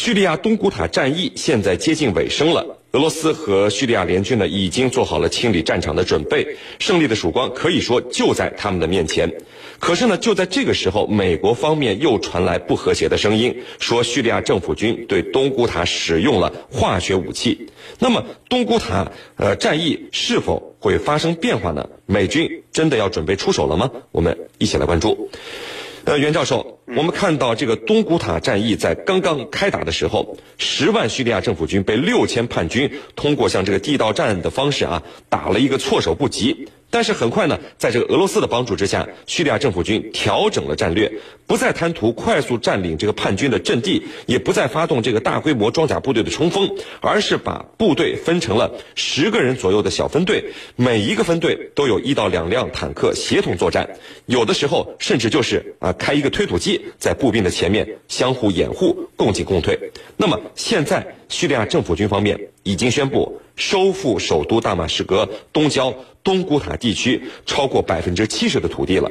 叙利亚东古塔战役现在接近尾声了，俄罗斯和叙利亚联军呢已经做好了清理战场的准备，胜利的曙光可以说就在他们的面前。可是呢，就在这个时候，美国方面又传来不和谐的声音，说叙利亚政府军对东古塔使用了化学武器。那么，东古塔呃战役是否会发生变化呢？美军真的要准备出手了吗？我们一起来关注。呃，袁教授，我们看到这个东古塔战役在刚刚开打的时候，十万叙利亚政府军被六千叛军通过像这个地道战的方式啊，打了一个措手不及。但是很快呢，在这个俄罗斯的帮助之下，叙利亚政府军调整了战略，不再贪图快速占领这个叛军的阵地，也不再发动这个大规模装甲部队的冲锋，而是把部队分成了十个人左右的小分队，每一个分队都有一到两辆坦克协同作战，有的时候甚至就是啊开一个推土机在步兵的前面相互掩护，共进共退。那么现在叙利亚政府军方面已经宣布收复首都大马士革东郊。东古塔地区超过百分之七十的土地了。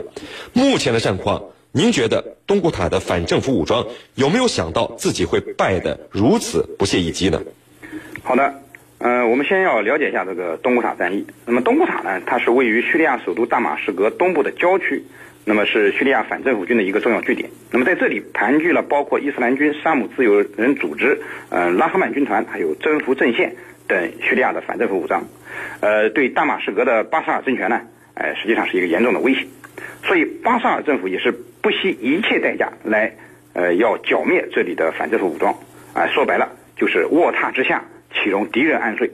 目前的战况，您觉得东古塔的反政府武装有没有想到自己会败得如此不屑一击呢？好的，嗯，我们先要了解一下这个东古塔战役。那么东古塔呢，它是位于叙利亚首都大马士革东部的郊区，那么是叙利亚反政府军的一个重要据点。那么在这里盘踞了包括伊斯兰军、沙姆自由人组织、嗯拉赫曼军团，还有征服阵线。等叙利亚的反政府武装，呃，对大马士革的巴沙尔政权呢，呃，实际上是一个严重的威胁，所以巴沙尔政府也是不惜一切代价来，呃，要剿灭这里的反政府武装，啊，说白了就是卧榻之下岂容敌人安睡？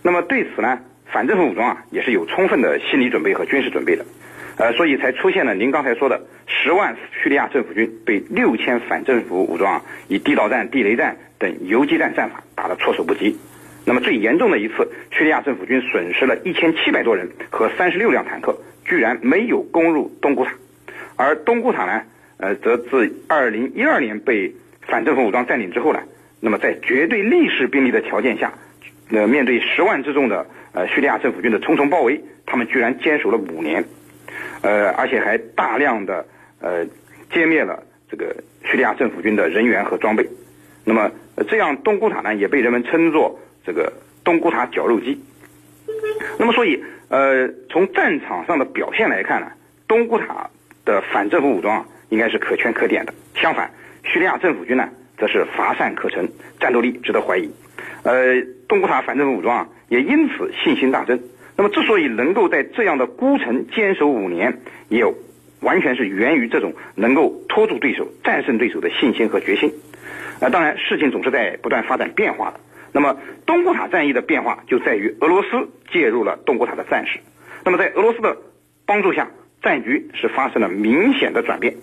那么对此呢，反政府武装啊也是有充分的心理准备和军事准备的，呃，所以才出现了您刚才说的十万叙利亚政府军被六千反政府武装以地道战、地雷战等游击战战法打得措手不及。那么最严重的一次，叙利亚政府军损失了一千七百多人和三十六辆坦克，居然没有攻入东古塔，而东古塔呢，呃，则自二零一二年被反政府武装占领之后呢，那么在绝对劣势兵力的条件下，呃，面对十万之众的呃叙利亚政府军的重重包围，他们居然坚守了五年，呃，而且还大量的呃歼灭了这个叙利亚政府军的人员和装备，那么这样东古塔呢，也被人们称作。这个东古塔绞肉机，那么所以呃，从战场上的表现来看呢，东古塔的反政府武装应该是可圈可点的。相反，叙利亚政府军呢，则是乏善可陈，战斗力值得怀疑。呃，东古塔反政府武装啊，也因此信心大增。那么之所以能够在这样的孤城坚守五年，也完全是源于这种能够拖住对手、战胜对手的信心和决心。呃，当然，事情总是在不断发展变化的。那么东古塔战役的变化就在于俄罗斯介入了东古塔的战事。那么在俄罗斯的帮助下，战局是发生了明显的转变。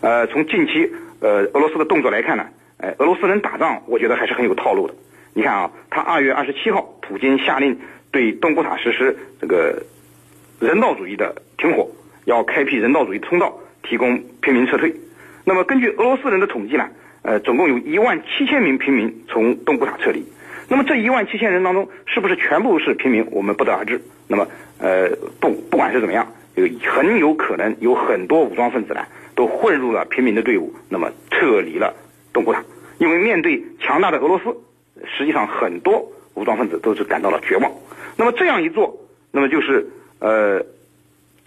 呃，从近期呃俄罗斯的动作来看呢，呃，俄罗斯人打仗我觉得还是很有套路的。你看啊，他二月二十七号，普京下令对东古塔实施这个人道主义的停火，要开辟人道主义通道，提供平民撤退。那么根据俄罗斯人的统计呢，呃，总共有一万七千名平民从东古塔撤离。那么这一万七千人当中，是不是全部是平民？我们不得而知。那么，呃，不，不管是怎么样，有很有可能有很多武装分子呢，都混入了平民的队伍，那么撤离了东古塔。因为面对强大的俄罗斯，实际上很多武装分子都是感到了绝望。那么这样一做，那么就是呃，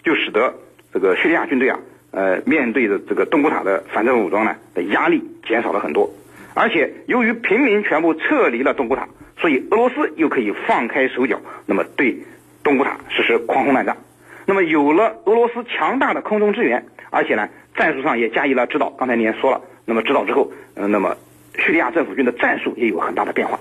就使得这个叙利亚军队啊，呃，面对着这个东古塔的反政府武装呢，的压力减少了很多。而且由于平民全部撤离了东古塔，所以俄罗斯又可以放开手脚，那么对东古塔实施狂轰滥炸。那么有了俄罗斯强大的空中支援，而且呢战术上也加以了指导。刚才您也说了，那么指导之后，嗯，那么叙利亚政府军的战术也有很大的变化。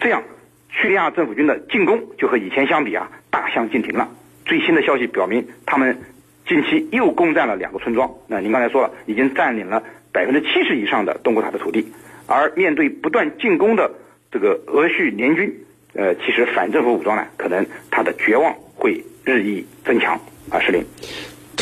这样，叙利亚政府军的进攻就和以前相比啊大相径庭了。最新的消息表明，他们近期又攻占了两个村庄。那您刚才说了，已经占领了。百分之七十以上的东古塔的土地，而面对不断进攻的这个俄叙联军，呃，其实反政府武装呢，可能他的绝望会日益增强啊，石林。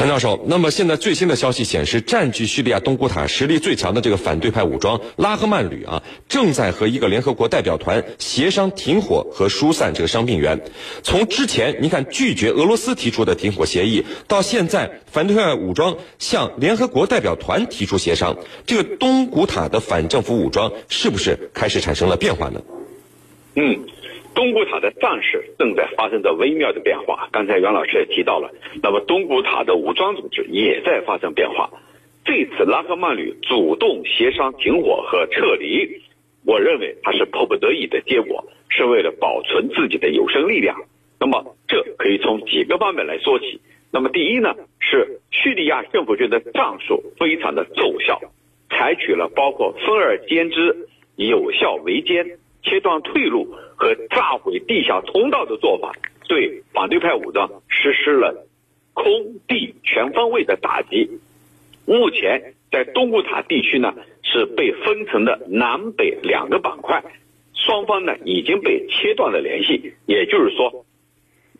陈教授，那么现在最新的消息显示，占据叙利亚东古塔实力最强的这个反对派武装拉赫曼旅啊，正在和一个联合国代表团协商停火和疏散这个伤病员。从之前您看拒绝俄罗斯提出的停火协议，到现在反对派武装向联合国代表团提出协商，这个东古塔的反政府武装是不是开始产生了变化呢？嗯。东古塔的战事正在发生着微妙的变化。刚才袁老师也提到了，那么东古塔的武装组织也在发生变化。这次拉赫曼旅主动协商停火和撤离，我认为它是迫不得已的结果，是为了保存自己的有生力量。那么这可以从几个方面来说起。那么第一呢，是叙利亚政府军的战术非常的奏效，采取了包括分而兼之、有效围歼。切断退路和炸毁地下通道的做法，对反对派武装实施了空地全方位的打击。目前在东古塔地区呢，是被分成了南北两个板块，双方呢已经被切断了联系，也就是说，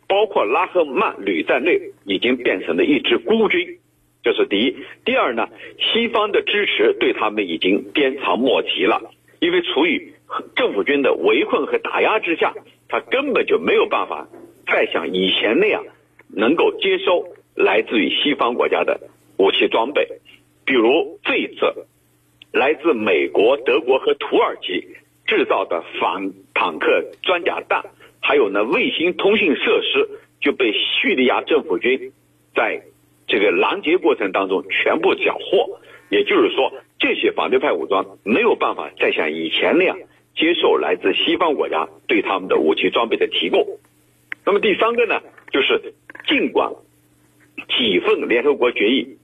包括拉赫曼旅在内，已经变成了一支孤军。这是第一。第二呢，西方的支持对他们已经鞭长莫及了，因为处于。政府军的围困和打压之下，他根本就没有办法再像以前那样能够接收来自于西方国家的武器装备，比如这一次来自美国、德国和土耳其制造的反坦克装甲弹，还有呢卫星通信设施就被叙利亚政府军在这个拦截过程当中全部缴获，也就是说，这些反对派武装没有办法再像以前那样。接受来自西方国家对他们的武器装备的提供。那么第三个呢，就是尽管几份联合国决议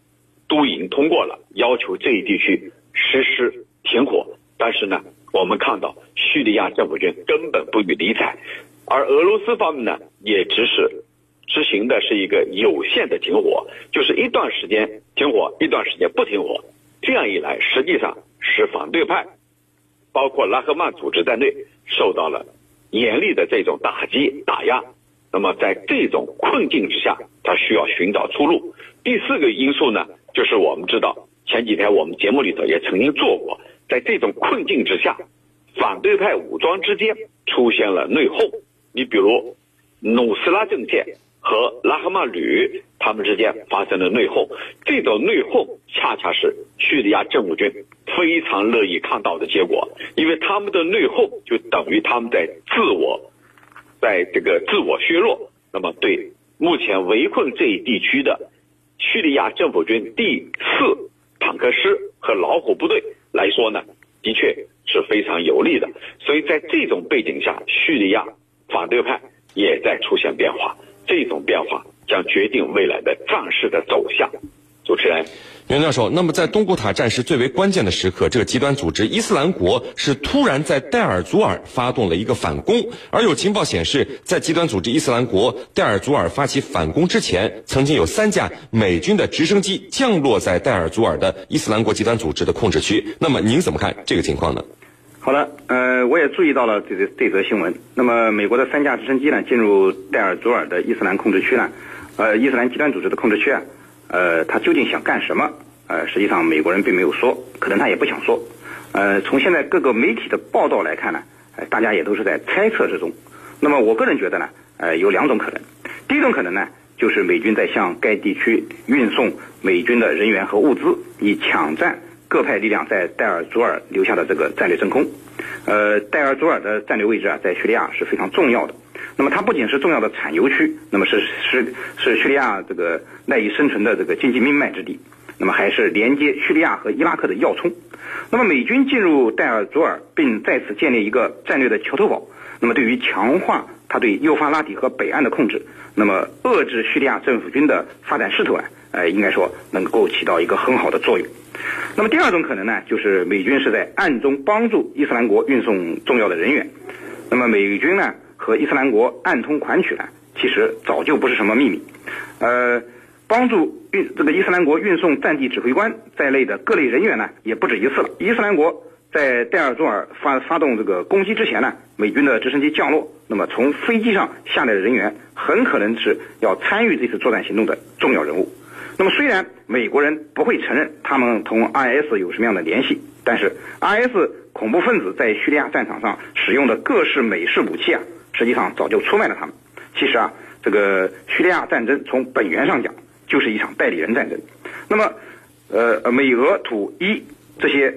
都已经通过了，要求这一地区实施停火，但是呢，我们看到叙利亚政府军根本不予理睬，而俄罗斯方面呢，也只是执行的是一个有限的停火，就是一段时间停火，一段时间不停火。这样一来，实际上是反对派。包括拉赫曼组织在内，受到了严厉的这种打击打压。那么在这种困境之下，他需要寻找出路。第四个因素呢，就是我们知道前几天我们节目里头也曾经做过，在这种困境之下，反对派武装之间出现了内讧。你比如努斯拉阵线。和拉赫曼旅他们之间发生了内讧，这种内讧恰恰是叙利亚政府军非常乐意看到的结果，因为他们的内讧就等于他们在自我，在这个自我削弱。那么对目前围困这一地区的叙利亚政府军第四坦克师和老虎部队来说呢，的确是非常有利的。所以在这种背景下，叙利亚反对派也在出现变化。这种变化将决定未来的战事的走向。主持人，袁教授，那么在东古塔战事最为关键的时刻，这个极端组织伊斯兰国是突然在戴尔祖尔发动了一个反攻，而有情报显示，在极端组织伊斯兰国戴尔祖尔发起反攻之前，曾经有三架美军的直升机降落在戴尔祖尔的伊斯兰国极端组织的控制区。那么您怎么看这个情况呢？好的，呃，我也注意到了这这这则新闻。那么，美国的三架直升机呢，进入戴尔祖尔的伊斯兰控制区呢，呃，伊斯兰极端组织的控制区啊，呃，他究竟想干什么？呃，实际上美国人并没有说，可能他也不想说。呃，从现在各个媒体的报道来看呢，呃，大家也都是在猜测之中。那么，我个人觉得呢，呃，有两种可能。第一种可能呢，就是美军在向该地区运送美军的人员和物资，以抢占。各派力量在戴尔祖尔留下的这个战略真空，呃，戴尔祖尔的战略位置啊，在叙利亚是非常重要的。那么它不仅是重要的产油区，那么是是是叙利亚这个赖以生存的这个经济命脉之地，那么还是连接叙利亚和伊拉克的要冲。那么美军进入戴尔祖尔，并在此建立一个战略的桥头堡，那么对于强化它对幼发拉底河北岸的控制，那么遏制叙利亚政府军的发展势头啊，呃，应该说能够起到一个很好的作用。那么第二种可能呢，就是美军是在暗中帮助伊斯兰国运送重要的人员。那么美军呢和伊斯兰国暗通款曲呢，其实早就不是什么秘密。呃，帮助运这个伊斯兰国运送战地指挥官在内的各类人员呢，也不止一次了。伊斯兰国在戴尔祖尔发发动这个攻击之前呢，美军的直升机降落，那么从飞机上下来的人员很可能是要参与这次作战行动的重要人物。那么虽然美国人不会承认他们同 IS 有什么样的联系，但是 IS 恐怖分子在叙利亚战场上使用的各式美式武器啊，实际上早就出卖了他们。其实啊，这个叙利亚战争从本源上讲就是一场代理人战争。那么，呃，美俄土伊这些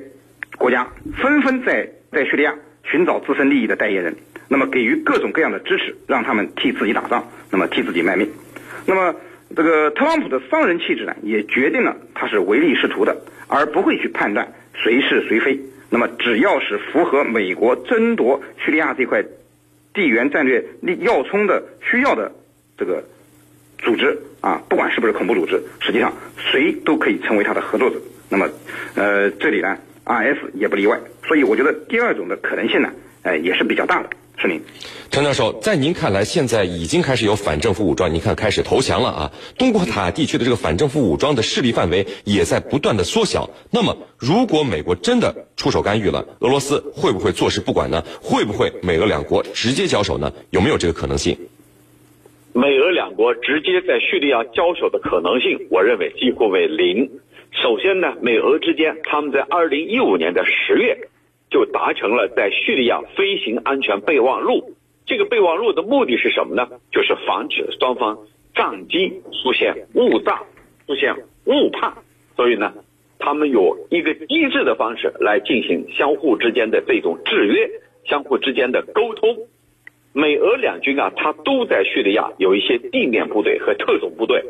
国家纷纷在在叙利亚寻找自身利益的代言人，那么给予各种各样的支持，让他们替自己打仗，那么替自己卖命。那么。这个特朗普的商人气质呢，也决定了他是唯利是图的，而不会去判断谁是谁非。那么，只要是符合美国争夺叙利亚这块地缘战略要冲的需要的这个组织啊，不管是不是恐怖组织，实际上谁都可以成为他的合作者。那么，呃，这里呢，RS 也不例外。所以，我觉得第二种的可能性呢，呃，也是比较大的。是您，陈教授，在您看来，现在已经开始有反政府武装，您看开始投降了啊。东古塔地区的这个反政府武装的势力范围也在不断的缩小。那么，如果美国真的出手干预了，俄罗斯会不会坐视不管呢？会不会美俄两国直接交手呢？有没有这个可能性？美俄两国直接在叙利亚交手的可能性，我认为几乎为零。首先呢，美俄之间他们在二零一五年的十月。就达成了在叙利亚飞行安全备忘录。这个备忘录的目的是什么呢？就是防止双方战机出现误炸、出现误判。所以呢，他们有一个机制的方式来进行相互之间的这种制约、相互之间的沟通。美俄两军啊，它都在叙利亚有一些地面部队和特种部队，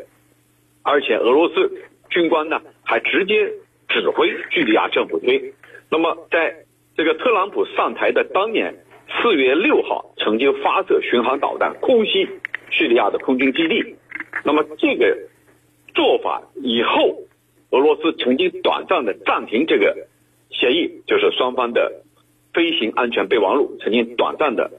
而且俄罗斯军官呢还直接指挥叙利亚政府军。那么在这个特朗普上台的当年四月六号，曾经发射巡航导弹空袭叙利亚的空军基地。那么这个做法以后，俄罗斯曾经短暂的暂停这个协议，就是双方的飞行安全备忘录曾经短暂的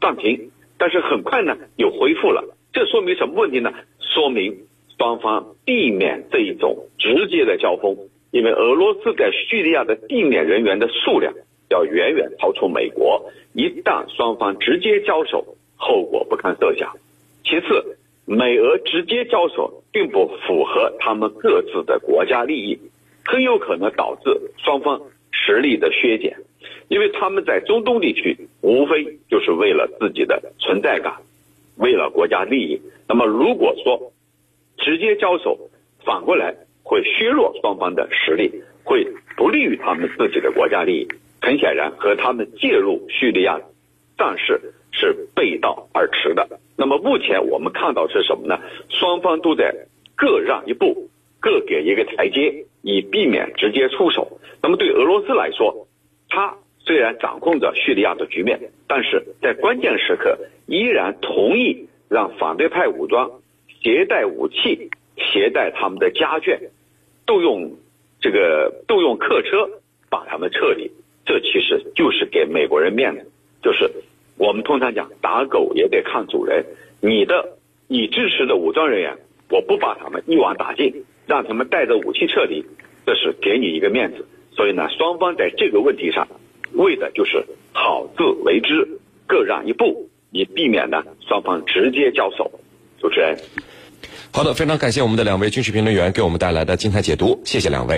暂停，但是很快呢又恢复了。这说明什么问题呢？说明双方避免这一种直接的交锋。因为俄罗斯在叙利亚的地面人员的数量要远远超出美国，一旦双方直接交手，后果不堪设想。其次，美俄直接交手并不符合他们各自的国家利益，很有可能导致双方实力的削减。因为他们在中东地区无非就是为了自己的存在感，为了国家利益。那么，如果说直接交手，反过来。会削弱双方的实力，会不利于他们自己的国家利益。很显然，和他们介入叙利亚战事是背道而驰的。那么，目前我们看到是什么呢？双方都在各让一步，各给一个台阶，以避免直接出手。那么，对俄罗斯来说，他虽然掌控着叙利亚的局面，但是在关键时刻依然同意让反对派武装携带武器、携带他们的家眷。动用这个动用客车把他们撤离，这其实就是给美国人面子。就是我们通常讲打狗也得看主人，你的你支持的武装人员，我不把他们一网打尽，让他们带着武器撤离，这是给你一个面子。所以呢，双方在这个问题上为的就是好自为之，各让一步，以避免呢双方直接交手。主持人。好的，非常感谢我们的两位军事评论员给我们带来的精彩解读，谢谢两位。